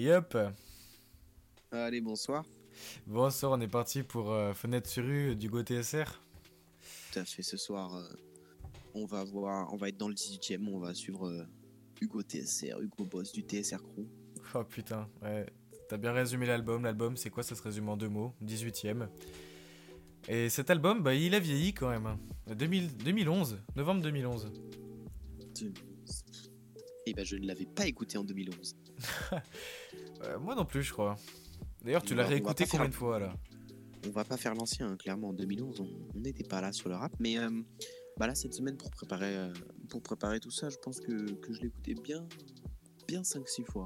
Et hop Allez, bonsoir. Bonsoir, on est parti pour euh, Fenêtre sur rue du Go TSR. Tout à fait, ce soir, euh, on va voir, on va être dans le 18ème, on va suivre euh, Hugo TSR, Hugo Boss du TSR Crew. Oh putain, ouais. T'as bien résumé l'album. L'album, c'est quoi? Ça se résume en deux mots. 18ème. Et cet album, bah, il a vieilli quand même. hein. 2000 2011, novembre 2011. Et ben, je ne l'avais pas écouté en 2011. Euh, moi non plus, je crois. D'ailleurs, tu l'as réécouté combien faire- de fois là On va pas faire l'ancien, hein, clairement, en 2011, on n'était pas là sur le rap. Mais euh, bah là, cette semaine, pour préparer, euh, pour préparer tout ça, je pense que, que je l'ai écouté bien, bien 5-6 fois.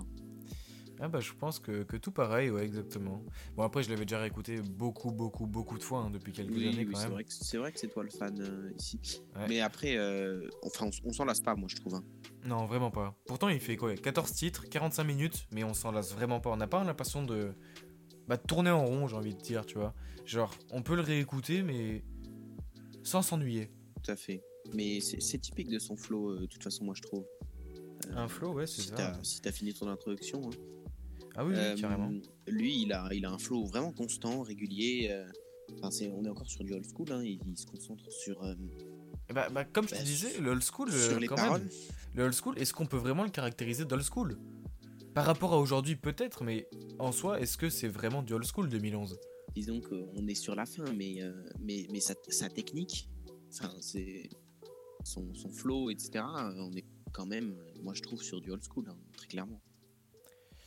Ah bah je pense que, que tout pareil, ouais, exactement. Bon après, je l'avais déjà réécouté beaucoup, beaucoup, beaucoup de fois hein, depuis quelques Oui, années oui, quand c'est même. vrai que c'est vrai que c'est toi le fan euh, ici. Ouais. Mais après, euh, enfin, on, on s'en lasse pas, moi, je trouve. hein. Non, vraiment pas. Pourtant, il fait quoi 14 titres, 45 minutes, mais on s'en lasse vraiment pas. On n'a pas l'impression de... Bah, de tourner en rond, j'ai envie de dire, tu vois. Genre, on peut le réécouter, mais sans s'ennuyer. Tout à fait. Mais c'est c'est typique de son flow, euh, de toute façon, moi, je trouve. Un flow, ouais, c'est Si ça. t'as si t'as fini ton introduction. hein. Ah oui, oui, Euh, carrément. Lui, il a, il a un flow vraiment constant, régulier. euh, Enfin, on est encore sur du old school. hein, Il, il se concentre sur, euh, Et Bah, bah, comme je te bah, disais, le old school, sur les quand paroles. même. Le old school, est-ce qu'on peut vraiment le caractériser d'old school? Par rapport à aujourd'hui, peut-être, mais en soi, est-ce que c'est vraiment du old school 2011 Disons qu'on est sur la fin, mais, euh, mais, mais sa, sa technique, c'est son, son flow, etc. On est quand même, moi, je trouve, sur du old school, hein, très clairement.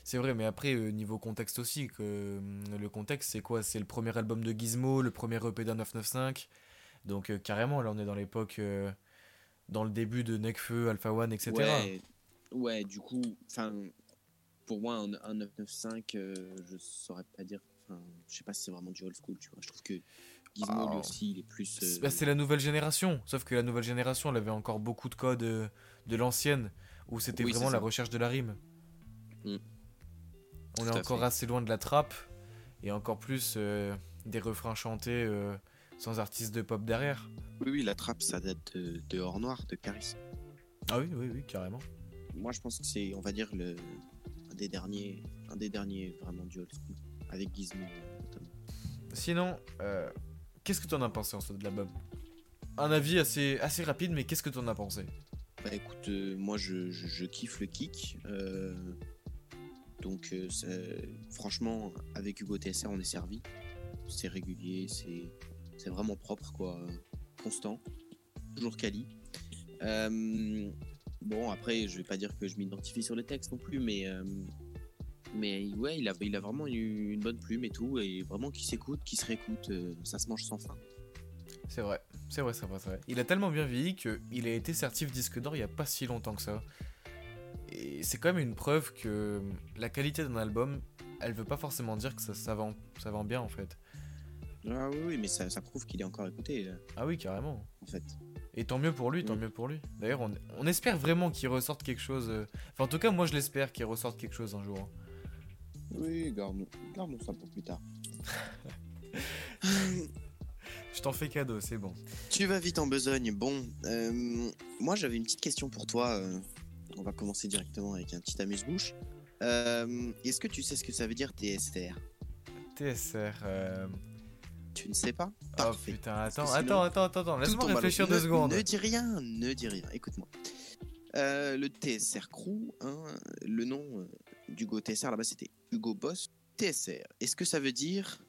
C'est vrai, mais après, euh, niveau contexte aussi, que euh, le contexte, c'est quoi? C'est le premier album de Gizmo, le premier EP d'un 995. Donc, euh, carrément, là, on est dans l'époque, dans le début de Necfeu, Alpha One, etc. Ouais, ouais, du coup, pour moi, un, un 995, euh, je saurais pas dire. Je sais pas si c'est vraiment du old school, tu vois. Je trouve que Gizmo, Ah. lui aussi, il est plus. C'est bah, c'est la nouvelle génération, sauf que la nouvelle génération, elle avait encore beaucoup de codes de l'ancienne, où c'était Oui, vraiment la recherche de la rime. Mm. On Tout est encore fait. assez loin de la trappe, et encore plus euh, des refrains chantés euh, sans artiste de pop derrière. Oui, oui, la trappe, ça date de, de Hors Noir, de Caris. Ah oui, oui, oui, carrément. Moi, je pense que c'est, on va dire, le, un des derniers, un des derniers vraiment du old school, avec Gizmo notamment. Sinon, euh, qu'est-ce que tu en as pensé en fait de l'album? Un avis assez, assez rapide, mais qu'est-ce que tu en as pensé? Bah écoute, euh, moi je, je, je kiffe le kick. Donc euh, franchement, avec Hugo TSR, on est servi. C'est régulier, c'est vraiment propre, quoi. Constant, toujours quali. Euh, bon, après, je vais pas dire que je m'identifie sur les textes non plus, mais, euh, mais ouais, il a, a vraiment eu une bonne plume et tout, et vraiment qui s'écoute, qui se réécoute, ça se mange sans fin. C'est vrai, c'est vrai, c'est vrai, vrai. Il a tellement bien vieilli qu'il a été certif disque d'or il y a pas si longtemps que ça. Et c'est quand même une preuve que la qualité d'un album, elle veut pas forcément dire que ça, ça, vend, ça vend bien en fait. Ah oui, oui, mais ça, ça prouve qu'il est encore écouté, euh, Ah oui, carrément. en fait. Et tant mieux pour lui, tant Mm. mieux pour lui. D'ailleurs, on, on espère vraiment qu'il ressorte quelque chose. euh, Enfin, en tout cas, moi je l'espère qu'il ressorte quelque chose un jour. hein. Oui, gardons, gardons ça pour plus tard. Je t'en fais cadeau, c'est bon. Tu vas vite en besogne. Bon, euh, moi j'avais une petite question pour toi. euh, on va commencer directement avec un petit amuse-bouche. Euh, Est-ce que tu sais ce que ça veut dire TSR TSR. euh, Tu ne sais pas? Oh putain, attends, sinon, attends, attends, attends, laisse-moi réfléchir deux Ne- secondes. Ne dis rien, ne dis rien. Écoute-moi. Euh, le TSR Crew, hein, le nom d'Hugo TSR là-bas c'était Hugo Boss TSR. Est-ce que ça veut dire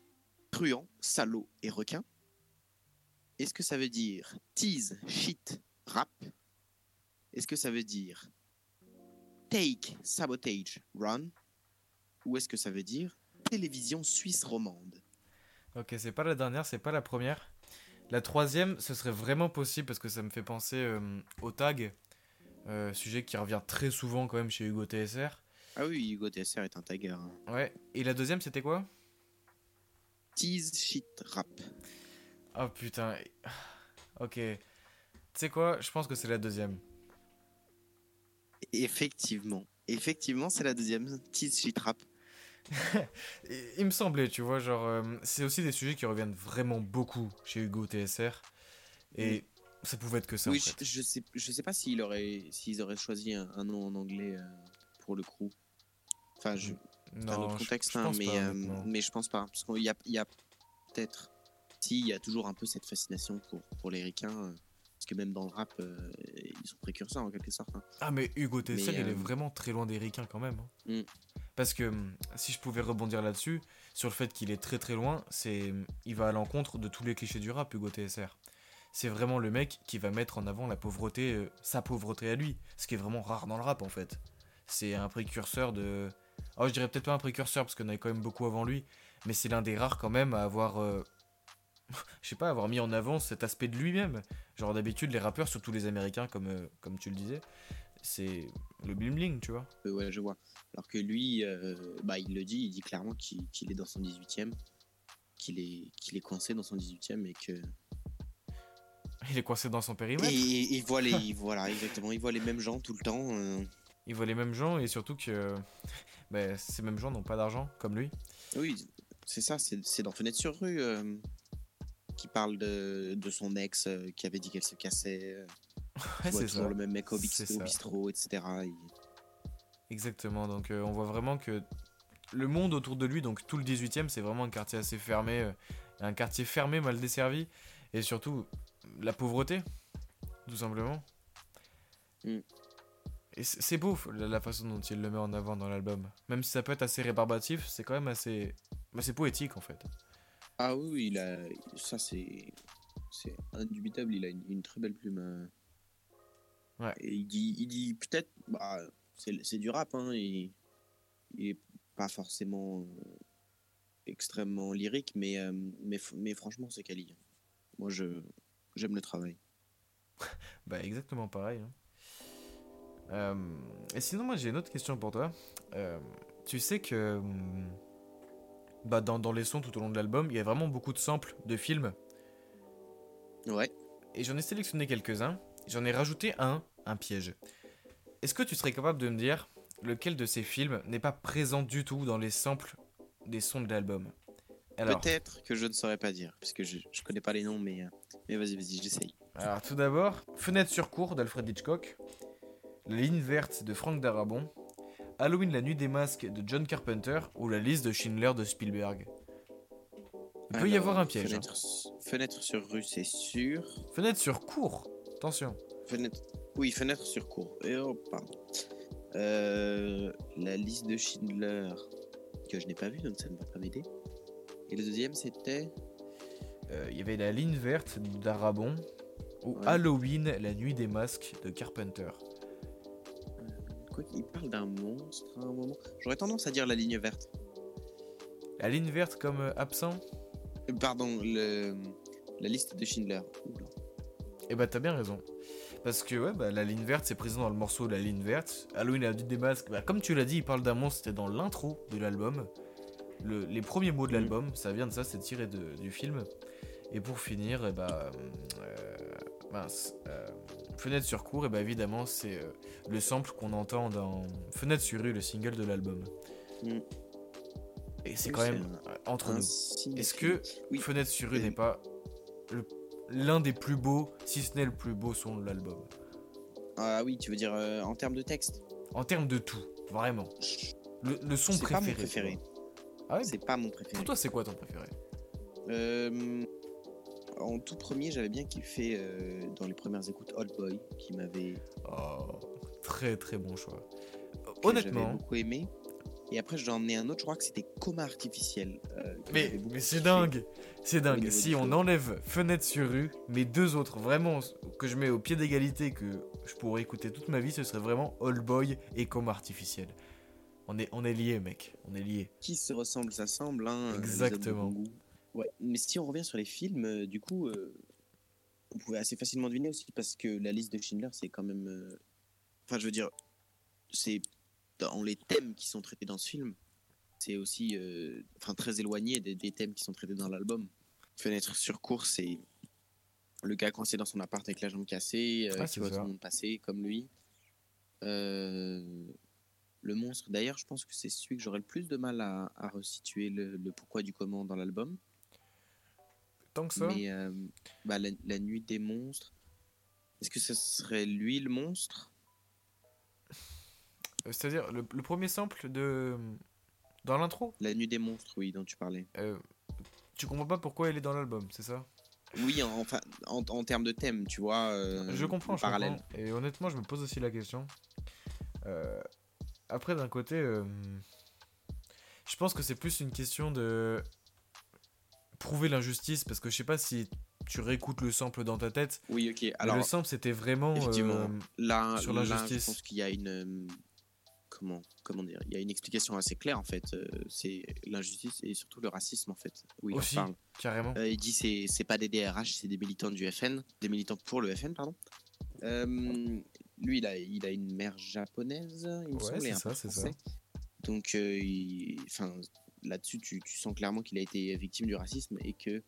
truand, salaud et requin? Est-ce que ça veut dire tease, shit, rap? Est-ce que ça veut dire take, sabotage, run Ou est-ce que ça veut dire télévision suisse romande? Ok, c'est pas la dernière, c'est pas la première. La troisième, ce serait vraiment possible parce que ça me fait penser euh, au tag, euh, sujet qui revient très souvent quand même chez Hugo TSR. Ah oui, Hugo TSR est un tagger. hein. Ouais, et la deuxième c'était quoi? Tease, shit, rap. Oh putain. Ok. Tu sais quoi? Je pense que c'est la deuxième. Effectivement. Effectivement, c'est la deuxième. Tease, shit, rap. Et il me semblait, tu vois, genre, euh, c'est aussi des sujets qui reviennent vraiment beaucoup chez Hugo TSR. Et ça pouvait être que ça oui, en fait. je, je sais, je sais pas s'il aurait, s'ils auraient choisi un, un nom en anglais euh, pour le crew. Enfin, je, C'est un Non, autre je- contexte, je hein, pense mais, pas, euh, mais je pense pas. Parce qu'il y a, il y a peut-être. Si, il y a toujours un peu cette fascination pour, pour les ricains. Parce que même dans le rap, euh, ils sont précurseurs en quelque sorte. hein. Ah mais Hugo Tesser, Mais, il est euh, vraiment très loin des ricains quand même. hein. Mm. Parce que hum, si je pouvais rebondir là-dessus, sur le fait qu'il est très très loin, c'est hum, il va à l'encontre de tous les clichés du rap, Hugo TSR. C'est vraiment le mec qui va mettre en avant la pauvreté, euh, sa pauvreté à lui, ce qui est vraiment rare dans le rap en fait. C'est un précurseur de... Oh je dirais peut-être pas un précurseur parce qu'on avait quand même beaucoup avant lui, mais c'est l'un des rares quand même à avoir... euh, je sais pas, avoir mis en avant cet aspect de lui-même. Genre d'habitude les rappeurs, surtout les américains comme, euh, comme tu le disais, c'est le bling bling, tu vois. Euh, ouais, je vois. Alors que lui, euh, bah, il le dit, il dit clairement qu'il est dans son 18ème, qu'il est, qu'il est coincé dans son 18ème et que. Il est coincé dans son Et périmètre. il voit les. il- voilà, exactement. Il voit les mêmes gens tout le temps. Il voit les mêmes gens et surtout que bah, ces mêmes gens n'ont pas d'argent comme lui. Oui, c'est ça, c'est dans Fenêtre sur rue qui parle de, de son ex euh, qui avait dit qu'elle se cassait. euh, Ouais, c'est toujours ça. le même mec au, bistrot, etc. Et- Exactement. Donc euh, on voit vraiment que le monde autour de lui, donc tout le 18e, c'est vraiment un quartier assez fermé, un quartier fermé, mal desservi et surtout la pauvreté, tout simplement. Mm. Et c'est beau la, façon dont il le met en avant dans l'album. Même si ça peut être assez rébarbatif, c'est quand même assez, bah, c'est poétique en fait. Ah oui, oui, il a, ça c'est, c'est indubitable. Il a une, une très belle plume. euh. Ouais. Et il dit, il dit peut-être, bah, c'est, du rap, hein. Il, il est pas forcément euh, extrêmement lyrique, mais, euh, mais, mais franchement, c'est quali. Moi, je, j'aime le travail. Bah exactement pareil. hein. Euh, et sinon moi j'ai une autre question pour toi. Tu sais que hum, bah, dans, dans les sons tout au long de l'album, il y a vraiment beaucoup de samples de films. Ouais. Et j'en ai sélectionné quelques-uns. J'en ai rajouté un, un piège. Est-ce que tu serais capable de me dire lequel de ces films n'est pas présent du tout dans les samples des sons de l'album? Alors, Peut-être que je ne saurais pas dire, puisque je, je connais pas les noms, mais, euh, mais vas-y, vas-y, j'essaye. alors tout d'abord, Fenêtre sur cour d'Alfred Hitchcock, La ligne verte de Frank Darabont, Halloween la nuit des masques de John Carpenter ou La liste de Schindler de Spielberg? Il peut y avoir un piège. hein. Fenêtre, sur rue, c'est sûr. Fenêtre sur cour, attention. Fenêtre. Oui, fenêtre sur cour. Et oh, pardon. Euh, la liste de Schindler, que je n'ai pas vue, donc ça ne va pas m'aider. Et le deuxième, c'était? Euh, Il y avait La ligne verte d'Arabon ou Ouais. Halloween la nuit des masques de Carpenter. Quoi qu'il parle d'un monstre à un moment. J'aurais tendance à dire la ligne verte. La ligne verte comme euh, absent Euh, Pardon, le... la liste de Schindler. Oula. Eh bah t'as bien raison. Parce que ouais, bah, la ligne verte c'est présent dans le morceau La ligne verte. Halloween la nuit des masques, bah, comme tu l'as dit, il parle d'un monstre, c'était dans l'intro de l'album. Le- les premiers mots de Mhm. l'album, ça vient de ça, c'est tiré de- du film. Et pour finir, eh bah, euh, mince, euh, Fenêtre sur cour, et bah évidemment c'est euh, le sample qu'on entend dans Fenêtre sur rue, le single de l'album. Mhm. Et c'est Oui, quand même entre Un nous. Est-ce que Oui. Fenêtre sur rue Et- n'est pas l'un des plus beaux, si ce n'est le plus beau son de l'album? Ah oui, tu veux dire euh, en termes de texte? En termes de tout, vraiment. Le, le son C'est pas préféré. mon préféré. Ah ouais? C'est pas mon préféré. Pour toi, c'est quoi ton préféré? Euh, en tout premier, j'avais bien kiffé euh, dans les premières écoutes Old Boy, qui m'avait Oh, très très bon choix. Honnêtement, j'avais beaucoup aimé. Et après, j'en ai un autre, je crois que c'était Coma Artificiel. euh, mais, c'est dingue, c'est dingue. Si on enlève Fenêtre sur rue, mes deux autres, vraiment, que je mets au pied d'égalité, que je pourrais écouter toute ma vie, ce serait vraiment Old Boy et Coma Artificiel. On est, on est liés, mec, on est liés. Qui se ressemble, s'assemble. Hein, les Exactement. Ouais. Mais si on revient sur les films, euh, du coup, euh, on pouvait assez facilement deviner aussi, parce que la liste de Schindler, c'est quand même. euh, Enfin, je veux dire, c'est dans les thèmes qui sont traités dans ce film, c'est aussi euh, enfin, très éloigné des, des thèmes qui sont traités dans l'album. Fenêtre sur cours, c'est le gars coincé dans son appart avec la jambe cassée, euh, Ah, qui voit tout le monde passer comme lui. Euh, le monstre, d'ailleurs, je pense que c'est celui que j'aurais le plus de mal à, à resituer le, le pourquoi du comment dans l'album. Tant que ça, Mais euh, bah, la, la nuit des monstres, est-ce que ce serait lui le monstre? Euh, c'est-à-dire le, le premier sample de, Dans l'intro? La nuit des monstres, oui, dont tu parlais. euh, Tu comprends pas pourquoi elle est dans l'album, c'est ça? Oui, en- enfin, en, en termes de thème, tu vois. euh, Je comprends, je parallèle. comprends. Et honnêtement, je me pose aussi la question. Après, d'un côté, je pense que c'est plus une question de prouver l'injustice, parce que je sais pas si tu réécoutes le sample dans ta tête. Oui, ok. Alors, le sample, c'était vraiment. euh, là, sur l'injustice. je pense qu'il y a une. euh, Comment, comment dire Il y a une explication assez claire, en fait. euh, c'est l'injustice et surtout le racisme, en fait. Oui, Aussi. parle. carrément. Euh, il dit c'est c'est pas des DRH, c'est des militants du FN, des militants pour le FN, pardon. Euh, lui, il a, il a une mère japonaise, il me Ouais, semble, et c'est un ça. Donc, il- enfin, là-dessus, tu, tu sens clairement qu'il a été victime du racisme et que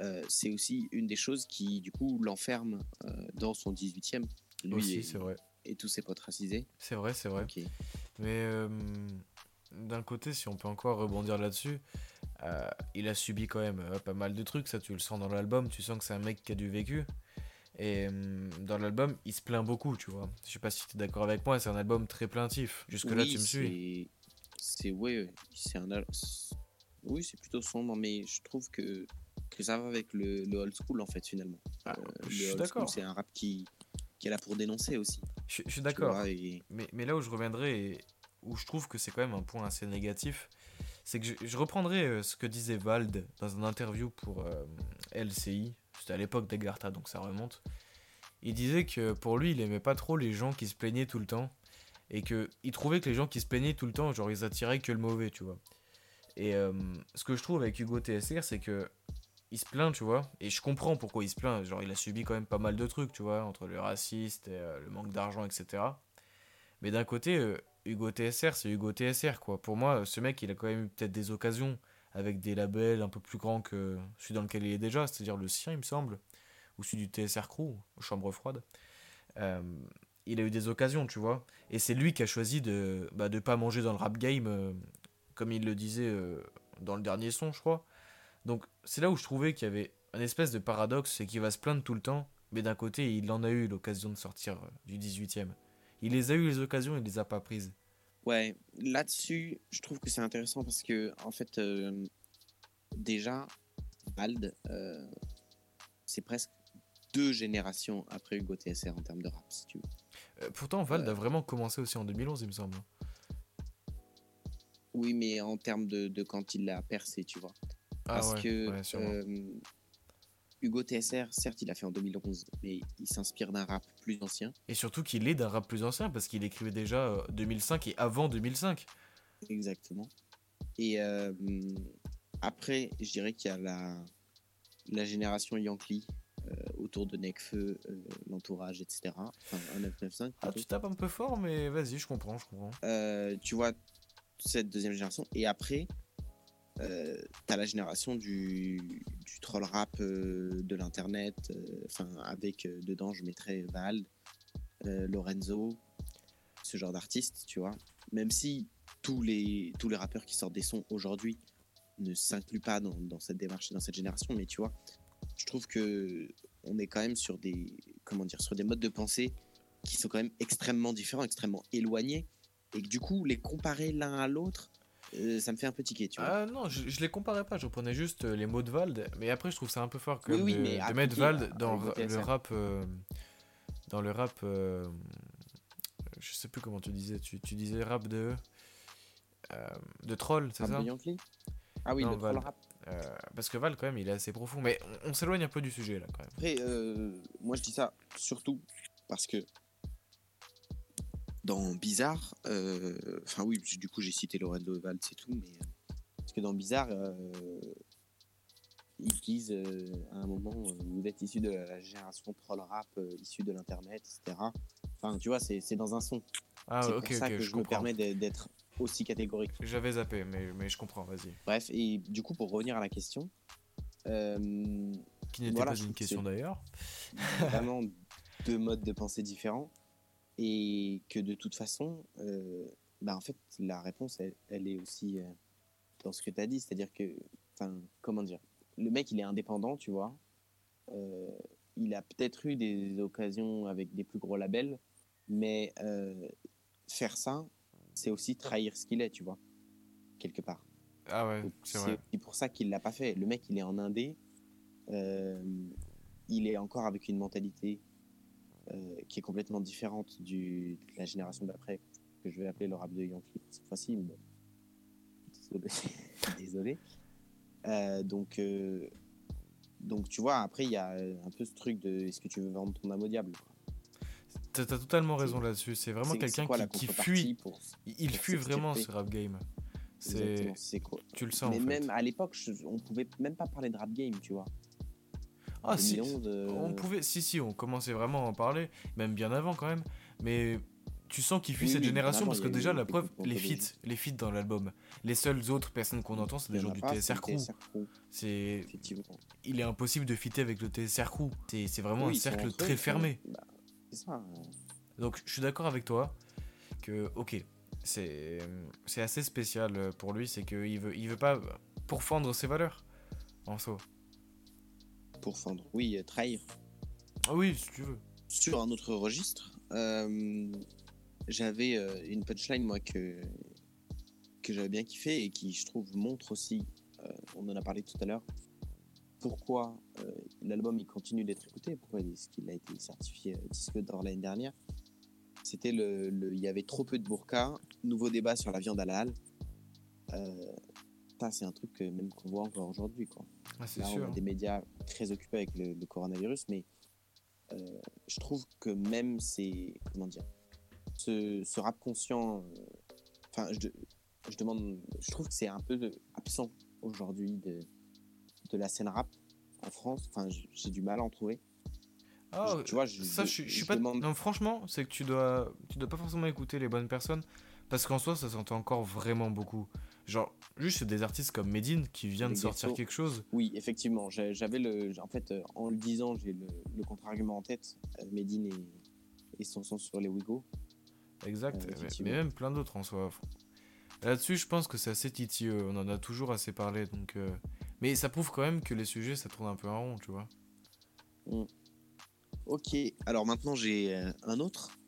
euh, c'est aussi une des choses qui, du coup, l'enferme euh, dans son 18e. Lui Aussi, et, c'est vrai. et tous ses potes racisés. C'est vrai, c'est vrai. Mais euh, d'un côté, si on peut encore rebondir là-dessus, il a subi quand même pas mal de trucs. Ça, tu le sens dans l'album. Tu sens que c'est un mec qui a du vécu. Et dans l'album, il se plaint beaucoup, tu vois. Je sais pas si tu es d'accord avec moi, c'est un album très plaintif. Jusque-là, Oui, tu me suis. C'est- ouais, c'est un oui, c'est plutôt sombre, mais je trouve que que ça va avec le, le old school en fait finalement. Ah, Euh, je suis d'accord. C'est un rap qui qui est là pour dénoncer aussi. Je, je suis d'accord. et- Mais, mais là où je reviendrai et où je trouve que c'est quand même un point assez négatif, c'est que je, je reprendrai euh, ce que disait Vald dans une interview pour euh, LCI. C'était à l'époque d'Agartha, donc ça remonte. Il disait que pour lui, il aimait pas trop les gens qui se plaignaient tout le temps. Et que il trouvait que les gens qui se plaignaient tout le temps, genre ils attiraient que le mauvais, tu vois. Et euh, ce que je trouve avec Hugo TSR, c'est que il se plaint, tu vois. Et je comprends pourquoi il se plaint. Genre, il a subi quand même pas mal de trucs, tu vois, entre le raciste euh, le manque d'argent, etc. Mais d'un côté, euh, Hugo TSR, c'est Hugo TSR, quoi. Pour moi, ce mec, il a quand même eu peut-être des occasions avec des labels un peu plus grands que celui dans lequel il est déjà, c'est-à-dire le sien, il me semble, ou celui du TSR Crew, Chambre Froide. Il a eu des occasions, tu vois. Et c'est lui qui a choisi de bah, de pas manger dans le rap game, euh, comme il le disait euh, dans le dernier son, je crois. Donc c'est là où je trouvais qu'il y avait un espèce de paradoxe, c'est qu'il va se plaindre tout le temps, mais d'un côté, il en a eu l'occasion de sortir euh, du 18ème. Il les a eu les occasions, il les a pas prises. Ouais, là-dessus, je trouve que c'est intéressant parce que en fait, déjà, euh, c'est presque deux générations après Hugo TSR en termes de rap, si tu veux. Euh, pourtant, Vald Euh. a vraiment commencé aussi en 2011, il me semble. Oui, mais en termes de, de quand il l'a percé, tu vois. Ah Parce ouais, que ouais, euh, Hugo TSR, certes, il a fait en 2011, mais il s'inspire d'un rap plus ancien. Et surtout qu'il est d'un rap plus ancien, parce qu'il écrivait déjà euh, 2005 et avant 2005. Exactement. Et euh, après, je dirais qu'il y a la, la génération Yankee euh, autour de Necfeu, euh, l'entourage, etc. Enfin, un 995. Ah, tu tapes un peu fort, mais vas-y, je comprends, je comprends. Euh, tu vois, cette deuxième génération. Et après, euh, t'as la génération du, du troll rap euh, de l'internet. euh, Enfin, avec dedans, je mettrais Val, euh, Lorenzo, ce genre d'artistes, tu vois. Même si tous les, tous les rappeurs qui sortent des sons aujourd'hui ne s'incluent pas dans, dans cette démarche et dans cette génération, mais tu vois, je trouve que on est quand même sur des, comment dire, sur des modes de pensée qui sont quand même extrêmement différents, extrêmement éloignés, et que du coup, les comparer l'un à l'autre, euh, ça me fait un peu tiquer, tu vois. Ah non, je, je les comparais pas, je reprenais juste euh, les mots de Vald, mais après je trouve ça un peu fort quand Oui, de, mais de mettre Vald à- dans le rap. euh, dans le rap. euh, je sais plus comment tu disais, tu, tu disais rap de. euh, de troll, c'est ça? Yankee Ah oui, Non, le troll rap. Euh, Parce que Val, quand même, il est assez profond, mais on, on s'éloigne un peu du sujet là quand même. Après, euh, moi je dis ça surtout parce que dans Bizarre, euh, enfin oui, du coup j'ai cité Lorenzo Val, c'est tout, mais parce que dans Bizarre, ils disent à un moment, vous êtes issu de la génération troll rap, issu de l'internet, etc. Enfin, tu vois, c'est dans un son. Ah, c'est ok, pour ça que je je me permets d'être aussi catégorique. J'avais zappé, mais, mais je comprends, vas-y. Bref, et du coup, pour revenir à la question, euh, Qui n'était Voilà, pas une question d'ailleurs. vraiment deux modes de pensée différents et que de toute façon, euh, bah en fait, la réponse, elle, elle est aussi euh, dans ce que tu as dit, c'est-à-dire que, enfin, comment dire, le mec, il est indépendant, tu vois, Euh, il a peut-être eu des occasions avec des plus gros labels, mais faire ça, c'est aussi trahir ce qu'il est, tu vois. quelque part. Ah ouais, c'est C'est vrai. aussi pour ça qu'il l'a pas fait. Le mec, il est en indé. euh, il est encore avec une mentalité euh, qui est complètement différente du, de la génération d'après, que je vais appeler le rap de Yankee cette fois-ci. mais. Désolé. Désolé. Euh, donc, euh, donc, tu vois, après, il y a un peu ce truc de est-ce que tu veux vendre ton âme au diable quoi? T'as totalement raison là-dessus. C'est vraiment quelqu'un qui, fuit. pour- Il, pour fuit vraiment ce rap game. C'est, quoi tu le sens. Mais en fait. même à l'époque, on pouvait même pas parler de rap game, tu vois. En Ah si. 2011, euh, On pouvait, si si, on commençait vraiment à en parler, même bien avant quand même. Mais tu sens qu'il fuit Oui, cette oui, génération parce que déjà la preuve, les feats, les feats dans l'album. Les seules autres personnes qu'on entend, c'est des gens du TSR Crew. C'est, il est impossible de fitter avec le TSR Crew. C'est, vraiment Oui, un cercle très fermé. bah, c'est ça. euh, Donc je suis d'accord avec toi que ok, c'est c'est assez spécial pour lui, c'est qu'il veut il veut pas pourfendre ses valeurs en soi. Pour fendre. Oui, euh, trahir. Ah oui, si tu veux. Sur un autre registre, euh, j'avais euh, une punchline, moi, que, que j'avais bien kiffé et qui, je trouve, montre aussi, euh, on en a parlé tout à l'heure, pourquoi euh, l'album il continue d'être écouté, pourquoi est-ce qu'il a été certifié euh, disque d'or l'année dernière. C'était le, le- il y avait trop peu de burqa, nouveau débat sur la viande halal. Euh, ça, c'est un truc que même qu'on voit encore aujourd'hui, quoi. Ah, c'est on a des médias très occupés avec le, le coronavirus, mais euh, je trouve que même ces. Comment dire Ce, ce rap conscient. Enfin, je, je demande. Je trouve que c'est un peu absent aujourd'hui de, de la scène rap en France. Enfin, j'ai du mal à en trouver. Ah, Je- tu vois, je, ça, je, je- suis- je suis je pas. demande- Non, franchement, c'est que tu dois, tu dois pas forcément écouter les bonnes personnes, parce qu'en soi, ça s'entend encore vraiment beaucoup. Genre, juste des artistes comme Medine qui vient de sortir Ghetto. quelque chose. Oui, effectivement. J'avais le. En fait, euh, en le disant, j'ai le, le contre-argument en tête. Euh, Medine et, et son sur les Wigo. Exact. Euh, mais- même plein d'autres en soi. Là-dessus, je pense que c'est assez titilleux. On en a toujours assez parlé, donc. euh, Mais ça prouve quand même que les sujets, ça tourne un peu en rond, tu vois. Ok, alors maintenant j'ai euh, un autre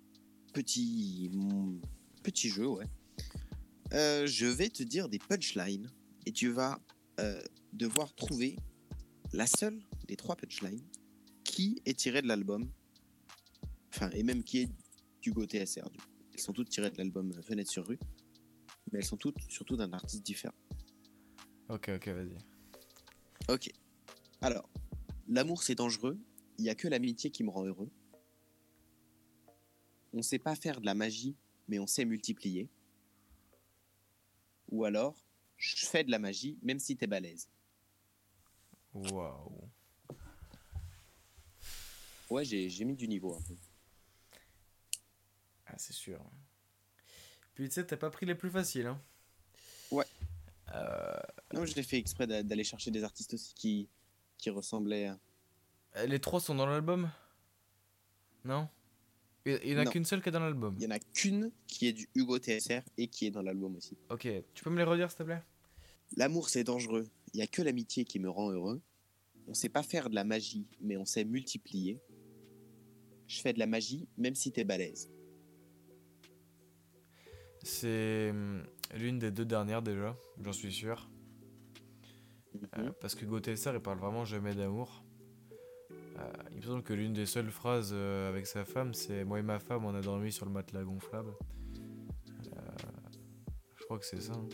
petit, mm, petit jeu, ouais. Euh, je vais te dire des punchlines et tu vas euh, devoir trouver la seule des trois punchlines qui est tirée de l'album, enfin, et même qui est du Go TSR. du coup. Elles sont toutes tirées de l'album Fenêtre sur rue, mais elles sont toutes surtout d'un artiste différent. Ok, ok, vas-y. Ok. Alors, l'amour c'est dangereux, il n'y a que l'amitié qui me rend heureux. On sait pas faire de la magie, mais on sait multiplier. Ou alors, je fais de la magie, même si t'es balèze. Waouh. Ouais, j'ai j'ai mis du niveau un peu. Ah, c'est sûr. Puis tu sais, t'as pas pris les plus faciles, hein. Euh, Non, je l'ai fait exprès d'a- d'aller chercher des artistes aussi qui, qui ressemblaient à... les trois sont dans l'album? Non? Il il y en a qu'une seule qui est dans l'album. Il y en a qu'une qui est du Hugo TSR et qui est dans l'album aussi. Ok, tu peux me les redire s'il te plaît? L'amour c'est dangereux, il n'y a que l'amitié qui me rend heureux. On sait pas faire de la magie, mais on sait multiplier. Je fais de la magie, même si t'es balèze. C'est hum, l'une des deux dernières déjà, j'en suis sûr. Euh, Mhm. parce que GoTSR il parle vraiment jamais d'amour. Euh, il me semble que l'une des seules phrases euh, avec sa femme c'est Moi et ma femme on a dormi sur le matelas gonflable. Je crois que c'est ça. hein.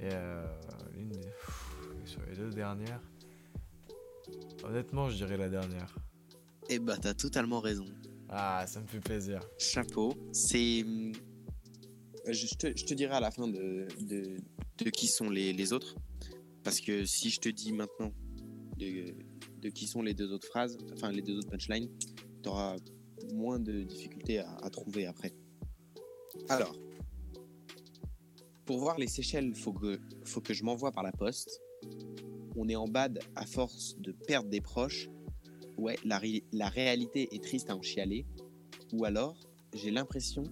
Et l'une des. Pff, sur les deux dernières. Honnêtement je dirais la dernière. Eh bah t'as totalement raison. Ah ça me fait plaisir. Chapeau. C'est... hum, Je, te, dirai à la fin de, qui sont les, autres. Parce que si je te dis maintenant de, qui sont les deux autres phrases, enfin les deux autres punchlines, t'auras moins de difficultés à, trouver après. Alors, pour voir les Seychelles, faut que, faut que je m'envoie par la poste. On est en bad à force de perdre des proches. Ouais, la, la réalité est triste à en chialer. Ou alors, j'ai l'impression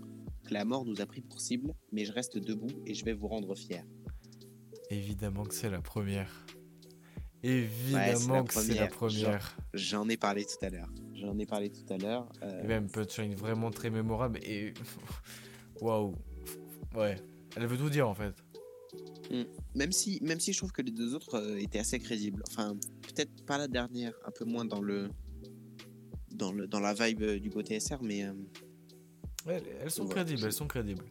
que la mort nous a pris pour cible, mais je reste debout et je vais vous rendre fier. Évidemment que c'est la première. Évidemment que c'est la première. J'en ai parlé tout à l'heure. J'en ai parlé tout à l'heure. euh, Et même punchline vraiment très mémorable et waouh. Ouais, elle veut tout dire en fait. Même si, même si je trouve que les deux autres euh, étaient assez crédibles. Enfin, peut-être pas la dernière, un peu moins dans le dans le dans la vibe euh, du beau TSR, mais euh, Elles sont Voilà, crédibles, elles sont crédibles.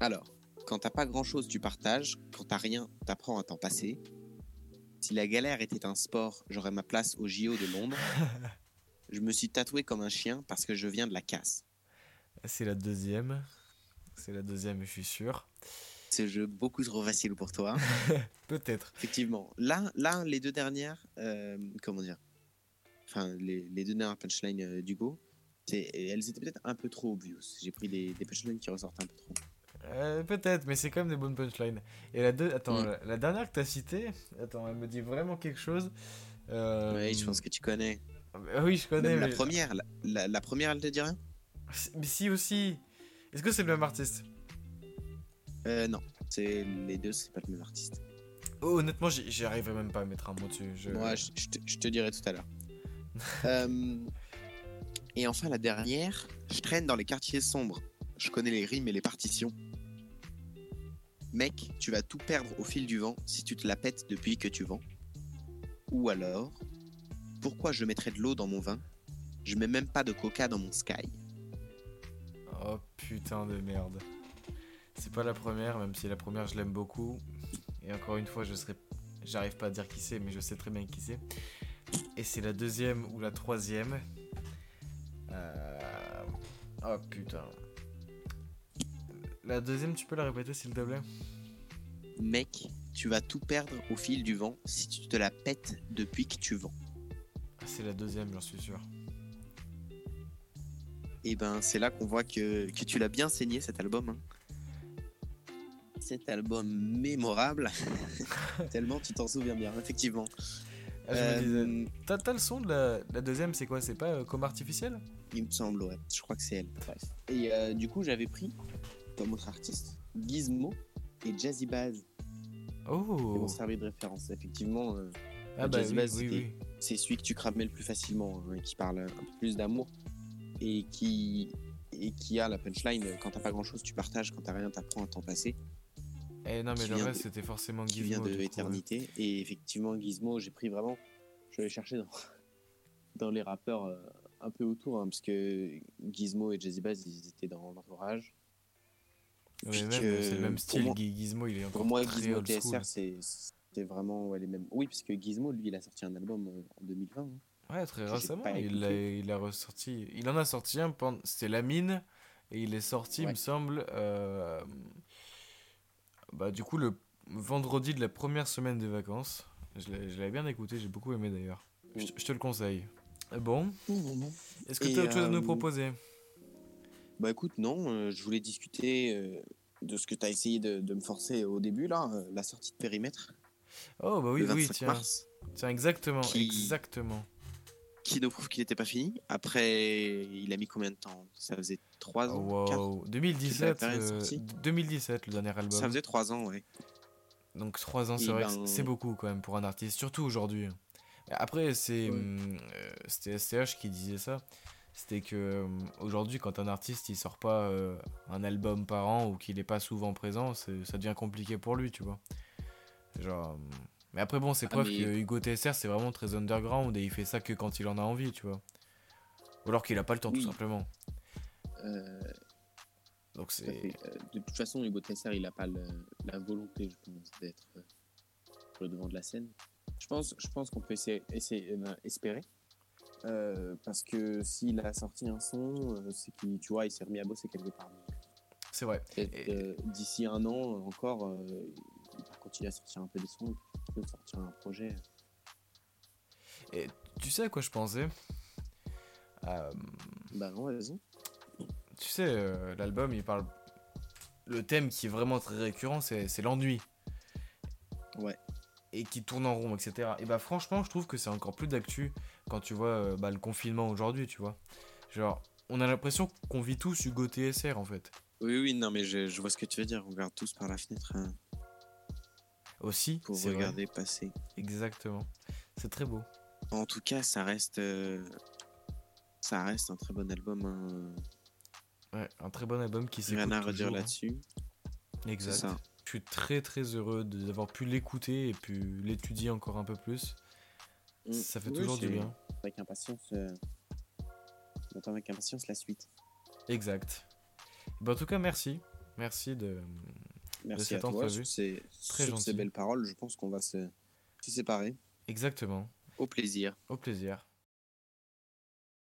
alors, quand t'as pas grand chose, tu partages. Quand t'as rien, t'apprends à t'en passer. Si la galère était un sport, j'aurais ma place au JO de Londres. je me suis tatoué comme un chien parce que je viens de la casse. C'est la deuxième. C'est la deuxième, je suis sûr. Ce jeu beaucoup trop facile pour toi. Peut-être. Effectivement. Là, là, les deux dernières, euh, comment dire? Enfin, les, les deux dernières punchlines euh, d'Hugo, elles étaient peut-être un peu trop obvious. J'ai pris des, des punchlines qui ressortent un peu trop. Euh, Peut-être, mais c'est quand même des bonnes punchlines. Et la, deux... Attends, Mm. la, la dernière que t'as citée, attends, elle me dit vraiment quelque chose. Euh, Oui, je pense que tu connais. ah Oui, je connais. Même la première, la, la- la première, elle te dit rien? Mais si aussi. Est-ce que c'est le même artiste? Euh, Non, c'est les deux, c'est pas le même artiste. Oh, Honnêtement, j'y j'y arriverai même pas à mettre un mot dessus. Je... Moi, je, je te, je te dirai tout à l'heure. Euh, et enfin, la dernière, je traîne dans les quartiers sombres. Je connais les rimes et les partitions. Mec, tu vas tout perdre au fil du vent si tu te la pètes depuis que tu vends. Ou alors, pourquoi je mettrais de l'eau dans mon vin? Je mets même pas de coca dans mon sky. Oh putain de merde. C'est pas la première, même si la première je l'aime beaucoup. Et encore une fois, je serais. J'arrive pas à dire qui c'est, mais je sais très bien qui c'est. Et c'est la deuxième ou la troisième. Oh putain. La deuxième, tu peux la répéter s'il te plaît? Mec, tu vas tout perdre au fil du vent si tu te la pètes depuis que tu vends. Ah, C'est la deuxième, j'en suis sûr. Et ben c'est là qu'on voit que, que tu l'as bien saigné cet album. hein. Cet album mémorable. Tellement tu t'en souviens bien, effectivement. Ah, je me disais. Euh, T'as t'as le son de la, la deuxième, c'est quoi? C'est pas euh, comme artificiel? Il me semble, ouais. Je crois que c'est elle. Bref. Et euh, du coup, j'avais pris comme autre artiste Gizmo et Jazzy. Qui Oh m'ont servi de référence. Effectivement, euh, Ah bah Jazzy oui, oui. c'est celui que tu cramais le plus facilement, hein, et qui parle un peu plus d'amour et qui et qui a la punchline euh, quand t'as pas grand chose tu partages quand t'as rien t'apprends à t'en passer Eh non, mais qui le reste, c'était forcément qui Gizmo. vient de ouais. l'éternité et effectivement Gizmo j'ai pris vraiment je vais chercher dans dans les rappeurs euh, un peu autour hein, parce que Gizmo et Jazzy Bass ils étaient dans l'entourage Ouais, c'est le même style. moi- Gi- Gizmo, il est encore pour moi très Gizmo. TSR c'est vraiment ouais, les mêmes oui parce que Gizmo lui il a sorti un album euh, en 2020 hein. Ouais, très récemment. Il a, il a ressorti. Il en a sorti un. pendant- C'était La Mine. Et il est sorti, il me semble. euh, Bah, du coup, le vendredi de la première semaine des vacances. Je l'avais bien écouté, j'ai beaucoup aimé d'ailleurs. Je, je te le conseille. Bon, est-ce que tu as autre chose à nous euh, proposer? Bah écoute, non, euh, je voulais discuter euh, de ce que tu as essayé de, de me forcer au début, là, la sortie de périmètre, Oh, bah oui, le 25 oui, tiens. mars, Tiens, exactement, Qui- exactement. qui nous prouve qu'il n'était pas fini. Après, il a mis combien de temps? Ça faisait 3 Oh, ans wow. 2017, période euh, sortie? 2017, le dernier album. Ça faisait 3 ans, ouais. Donc 3 ans, c'est vrai que ben- c'est beaucoup quand même pour un artiste, surtout aujourd'hui. Après, c'est euh, c'était STH qui disait ça. C'était que hum, aujourd'hui, quand un artiste il sort pas euh, un album par an ou qu'il est pas souvent présent, c'est- ça devient compliqué pour lui, tu vois. Genre. Mais après, bon, c'est Ah, preuve mais- que Hugo TSR c'est vraiment très underground et il fait ça que quand il en a envie, tu vois. Ou alors qu'il a pas le temps, Oui. tout simplement. Euh, Donc c'est. Euh, de toute façon, Hugo Tesser, il n'a pas le- la volonté, je pense, d'être euh, sur le devant de la scène. Je pense, je pense qu'on peut essayer, essayer- euh, espérer. Euh, parce que s'il a sorti un son, euh, c'est qu'il tu vois, il s'est remis à bosser quelque part. C'est vrai. Et- euh, d'ici un an encore, il va continuer à sortir un peu des sons, il peut sortir un projet. Tu sais à quoi je pensais? Bah non, vas-y. Tu sais, l'album, il parle. Le thème qui est vraiment très récurrent, c'est l'ennui. Ouais. Et qui tourne en rond, etc. Et bah, franchement, je trouve que c'est encore plus d'actu quand tu vois euh, bah, le confinement aujourd'hui, tu vois. Genre, on a l'impression qu'on vit tous Hugo TSR en fait. Oui, oui, non, mais je, je vois ce que tu veux dire. On regarde tous par la fenêtre hein, Aussi, pour vrai. regarder passer. Exactement. C'est très beau. En tout cas, ça reste, euh, ça reste un très bon album. hein. Ouais, un très bon album qui s'écoute Rien à redire hein. là-dessus. Exact. Je suis très très heureux d'avoir pu l'écouter et puis l'étudier encore un peu plus. Mm. Ça fait Oui, toujours du bien. Avec impatience, euh, on attend avec impatience la suite. Exact. Bah, en tout cas, merci. Merci de. Merci cette à toi. entrevue. Sur ces, Très sur ces belles paroles, je pense qu'on va se, se séparer. Exactement. Au plaisir. Au plaisir.